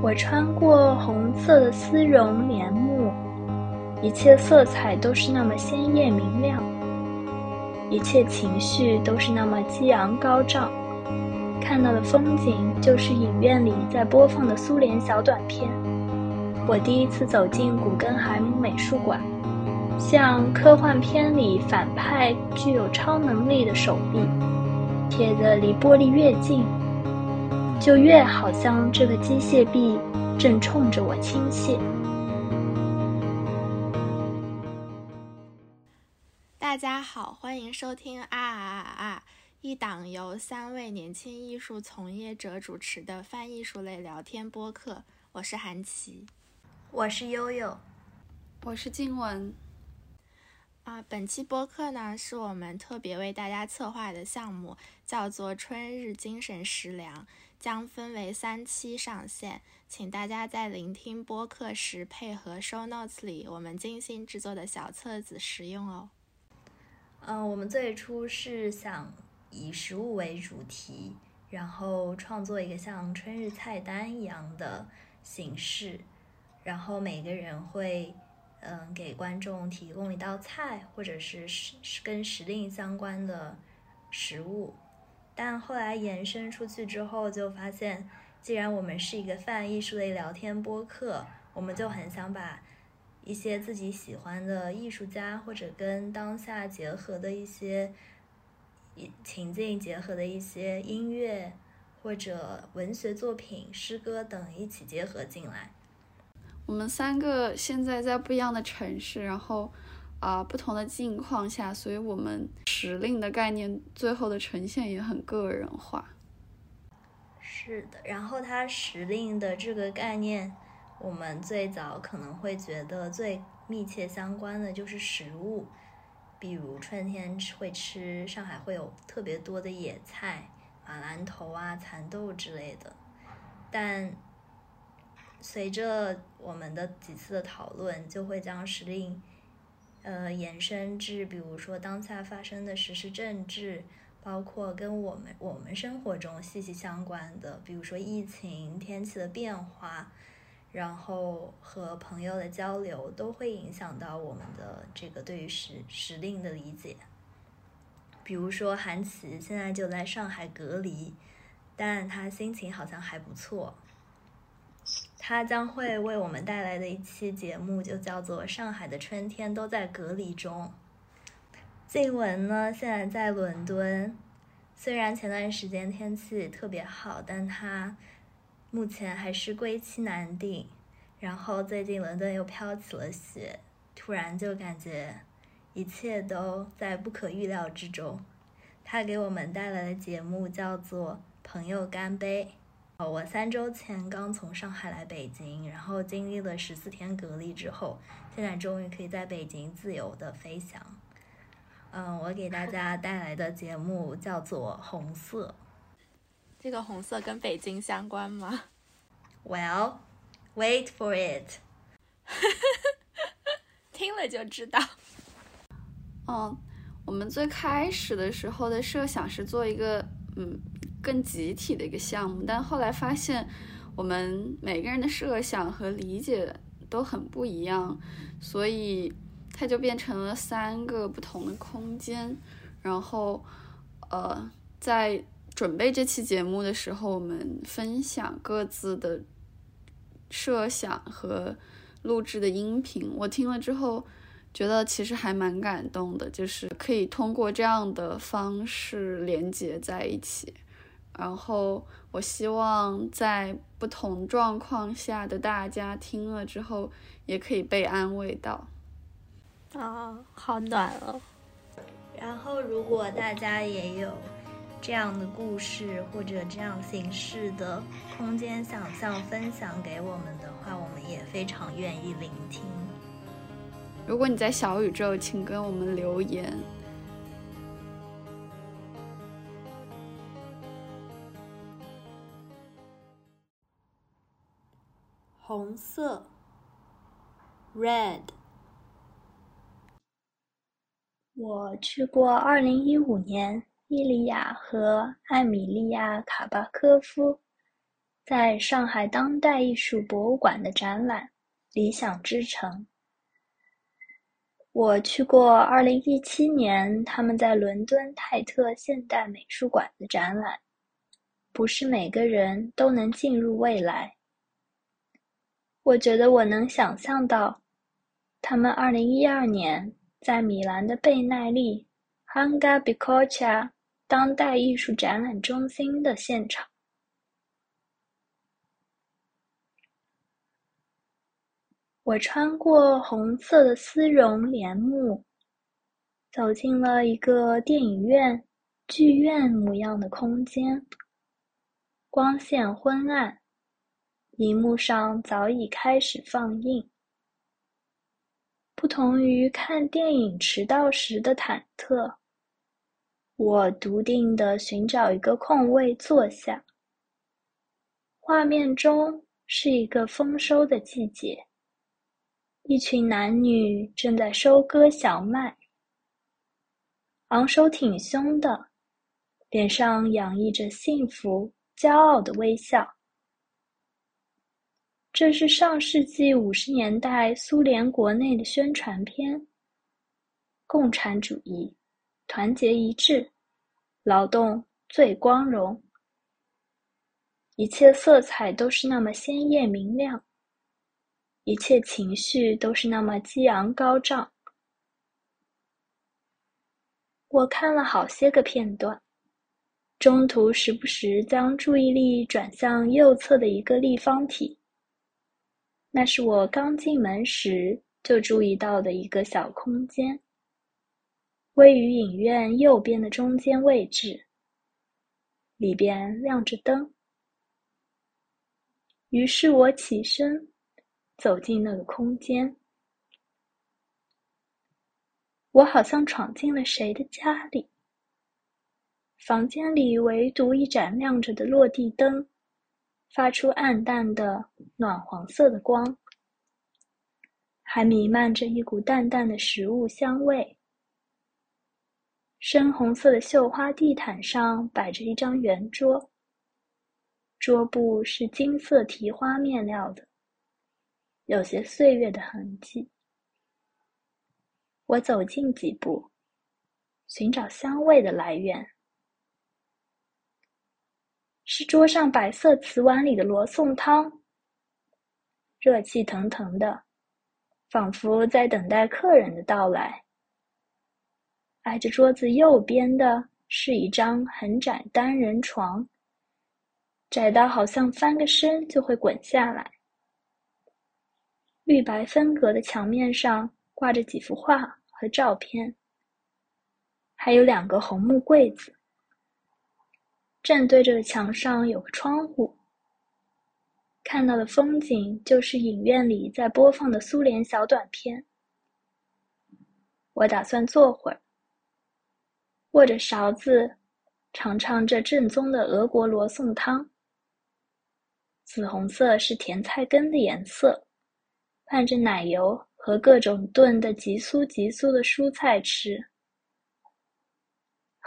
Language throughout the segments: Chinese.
我穿过红色的丝绒帘幕，一切色彩都是那么鲜艳明亮，一切情绪都是那么激昂高涨。看到的风景就是影院里在播放的苏联小短片。我第一次走进古根海姆美术馆，像科幻片里反派具有超能力的手臂，贴得离玻璃越近，就越好像这个机械臂正冲着我倾泻。大家好，欢迎收听啊啊啊！一档由三位年轻艺术从业者主持的泛艺术类聊天播客，我是韩琦，我是悠悠，我是静雯。啊，本期播客呢是我们特别为大家策划的项目，叫做“春日精神食粮”，将分为三期上线，请大家在聆听播客时配合 show notes 里我们精心制作的小册子使用哦。嗯，我们最初是想。以食物为主题，然后创作一个像春日菜单一样的形式，然后每个人会嗯给观众提供一道菜，或者是时跟时令相关的食物。但后来延伸出去之后，就发现，既然我们是一个泛艺术类聊天播客，我们就很想把一些自己喜欢的艺术家，或者跟当下结合的一些。情境结合的一些音乐或者文学作品、诗歌等一起结合进来。我们三个现在在不一样的城市，然后啊不同的境况下，所以我们时令的概念最后的呈现也很个人化。是的，然后它时令的这个概念，我们最早可能会觉得最密切相关的就是食物。比如春天会吃，上海会有特别多的野菜，马兰头啊、蚕豆之类的。但随着我们的几次的讨论，就会将时令，呃，延伸至比如说当下发生的时事政治，包括跟我们我们生活中息息相关的，比如说疫情、天气的变化。然后和朋友的交流都会影响到我们的这个对于时时令的理解。比如说韩琦现在就在上海隔离，但他心情好像还不错。他将会为我们带来的一期节目就叫做《上海的春天都在隔离中》。静雯呢现在在伦敦，虽然前段时间天气特别好，但他。目前还是归期难定，然后最近伦敦又飘起了雪，突然就感觉一切都在不可预料之中。他给我们带来的节目叫做《朋友干杯》。哦，我三周前刚从上海来北京，然后经历了十四天隔离之后，现在终于可以在北京自由的飞翔。嗯，我给大家带来的节目叫做《红色》。这个红色跟北京相关吗？Well, wait for it。听了就知道。嗯，我们最开始的时候的设想是做一个嗯更集体的一个项目，但后来发现我们每个人的设想和理解都很不一样，所以它就变成了三个不同的空间。然后呃，在准备这期节目的时候，我们分享各自的设想和录制的音频。我听了之后，觉得其实还蛮感动的，就是可以通过这样的方式连接在一起。然后，我希望在不同状况下的大家听了之后，也可以被安慰到。啊，好暖哦！然后，如果大家也有。这样的故事或者这样形式的空间想象分享给我们的话，我们也非常愿意聆听。如果你在小宇宙，请跟我们留言。红色，red。我去过二零一五年。伊利亚和艾米莉亚·卡巴科夫在上海当代艺术博物馆的展览《理想之城》。我去过2017年他们在伦敦泰特现代美术馆的展览。不是每个人都能进入未来。我觉得我能想象到，他们2012年在米兰的贝奈利 （Hanga Bicocca） 当代艺术展览中心的现场。我穿过红色的丝绒帘幕，走进了一个电影院、剧院模样的空间。光线昏暗，荧幕上早已开始放映。不同于看电影迟到时的忐忑，我笃定地寻找一个空位坐下。画面中是一个丰收的季节。一群男女正在收割小麦，昂首挺胸的，脸上洋溢着幸福、骄傲的微笑。这是上世纪五十年代苏联国内的宣传片。共产主义，团结一致，劳动最光荣，一切色彩都是那么鲜艳明亮。一切情绪都是那么激昂高涨。我看了好些个片段，中途时不时将注意力转向右侧的一个立方体。那是我刚进门时就注意到的一个小空间，位于影院右边的中间位置，里边亮着灯。于是我起身。走进那个空间，我好像闯进了谁的家里。房间里唯独一盏亮着的落地灯，发出暗淡的暖黄色的光，还弥漫着一股淡淡的食物香味。深红色的绣花地毯上摆着一张圆桌，桌布是金色提花面料的。有些岁月的痕迹。我走近几步，寻找香味的来源。是桌上白色瓷碗里的罗宋汤，热气腾腾的，仿佛在等待客人的到来。挨着桌子右边的是一张很窄单人床，窄到好像翻个身就会滚下来。绿白分隔的墙面上挂着几幅画和照片，还有两个红木柜子。正对着墙上有个窗户，看到的风景就是影院里在播放的苏联小短片。我打算坐会儿，握着勺子尝尝这正宗的俄国罗宋汤。紫红色是甜菜根的颜色。拌着奶油和各种炖的极酥极酥的蔬菜吃，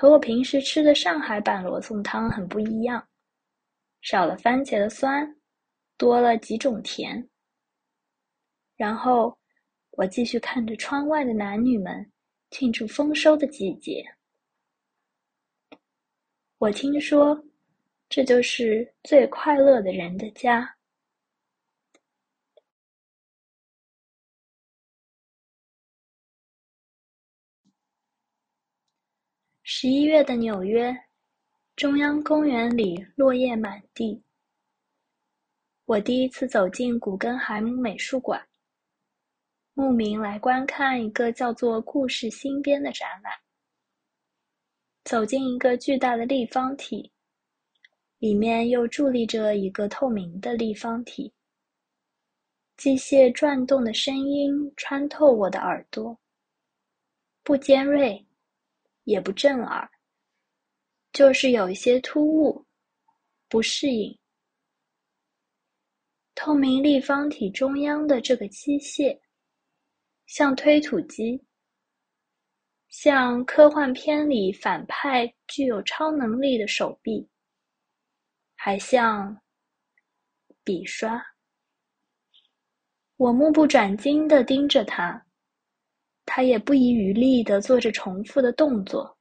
和我平时吃的上海版罗宋汤很不一样，少了番茄的酸，多了几种甜。然后我继续看着窗外的男女们庆祝丰收的季节。我听说，这就是最快乐的人的家。十一月的纽约，中央公园里落叶满地。我第一次走进古根海姆美术馆，慕名来观看一个叫做《故事新编》的展览。走进一个巨大的立方体，里面又伫立着一个透明的立方体。机械转动的声音穿透我的耳朵，不尖锐。也不震耳，就是有一些突兀，不适应。透明立方体中央的这个机械，像推土机，像科幻片里反派具有超能力的手臂，还像笔刷。我目不转睛地盯着他，他也不遗余力地做着重复的动作，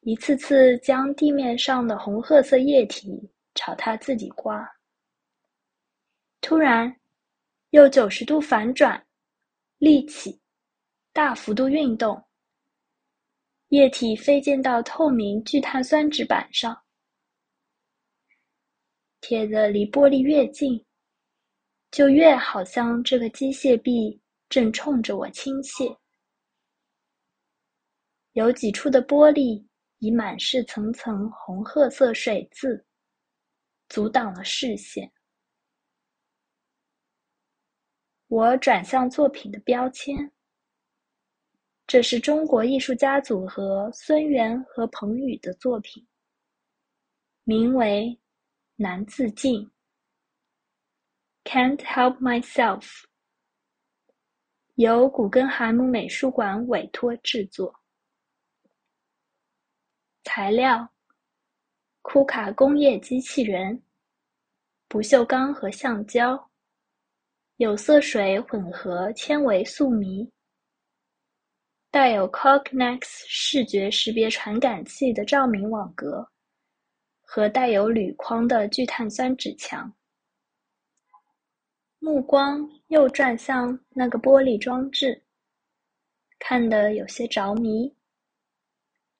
一次次将地面上的红褐色液体朝他自己刮。突然，又九十度反转，立起，大幅度运动，液体飞溅到透明聚碳酸纸板上，贴得离玻璃越近。就越好像这个机械臂正冲着我倾泻，有几处的玻璃已满是层层红褐色水渍，阻挡了视线。我转向作品的标签，这是中国艺术家组合孙元和彭宇的作品，名为《难自禁》。Can't help myself。由古根海姆美术馆委托制作。材料：库卡工业机器人、不锈钢和橡胶、有色水混合纤维素醚、带有 Cognex 视觉识别传感器的照明网格和带有铝框的聚碳酸纸墙。目光又转向那个玻璃装置，看得有些着迷。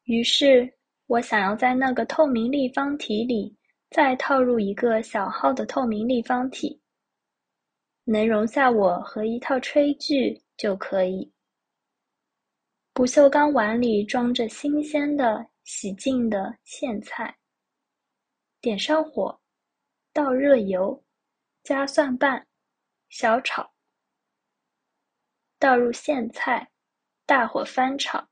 于是我想要在那个透明立方体里再套入一个小号的透明立方体，能容下我和一套炊具就可以。不锈钢碗里装着新鲜的、洗净的苋菜。点上火，倒热油，加蒜瓣。小炒，倒入苋菜，大火翻炒。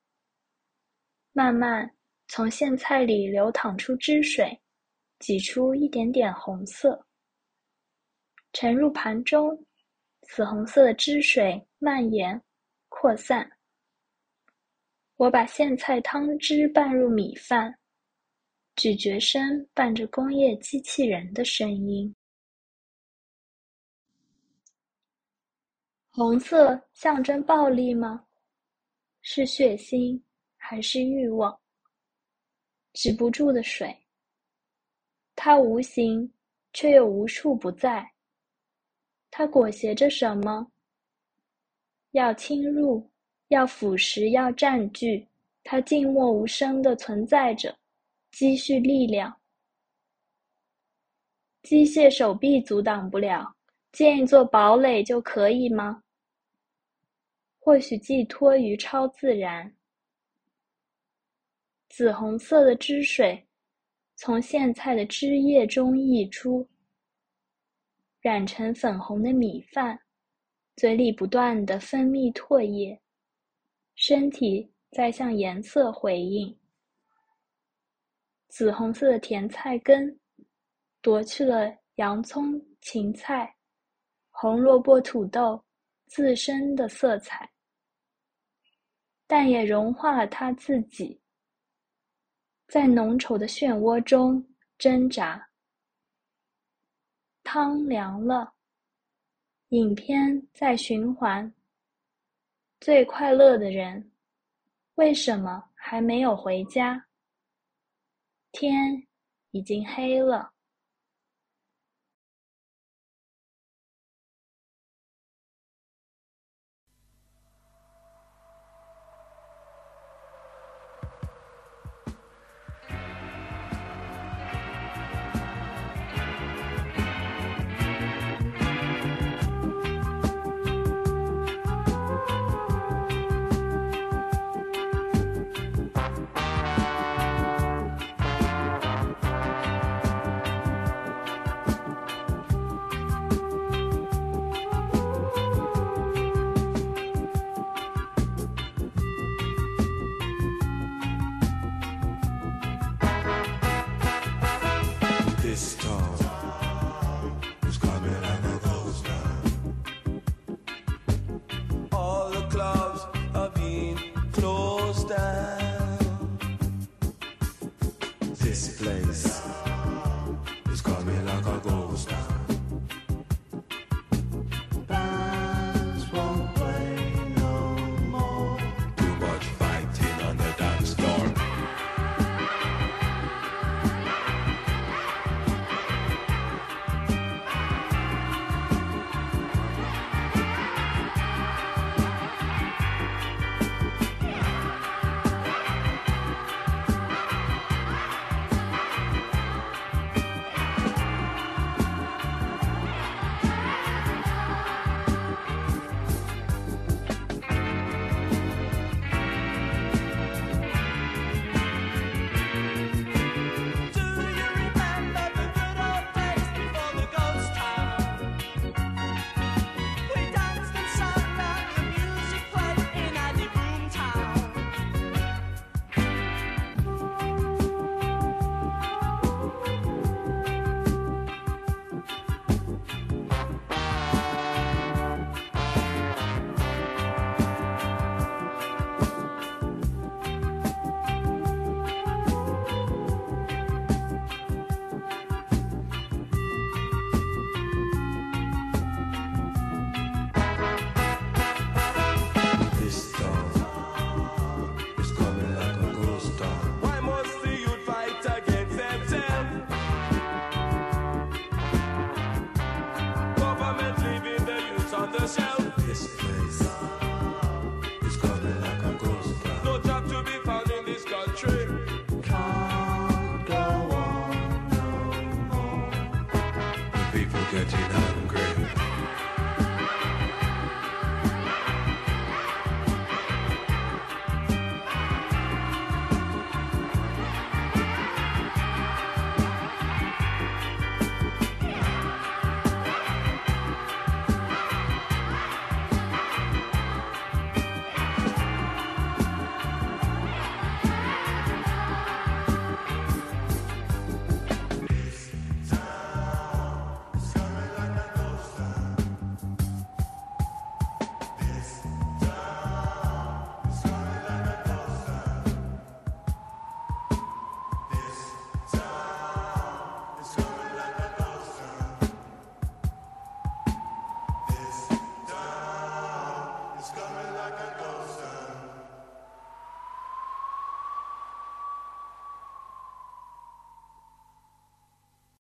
慢慢从苋菜里流淌出汁水，挤出一点点红色，盛入盘中。紫红色的汁水蔓延扩散。我把苋菜汤汁拌入米饭，咀嚼声伴着工业机器人的声音。红色象征暴力吗？是血腥还是欲望？止不住的水，它无形却又无处不在。它裹挟着什么？要侵入，要腐蚀，要占据。它静默无声的存在着，积蓄力量。机械手臂阻挡不了。建一座堡垒就可以吗？或许寄托于超自然。紫红色的汁水从苋菜的汁液中溢出，染成粉红的米饭，嘴里不断的分泌唾液，身体在向颜色回应。紫红色的甜菜根夺去了洋葱、芹菜。红萝卜、土豆自身的色彩，但也融化了他自己，在浓稠的漩涡中挣扎。汤凉了，影片在循环。最快乐的人，为什么还没有回家？天已经黑了。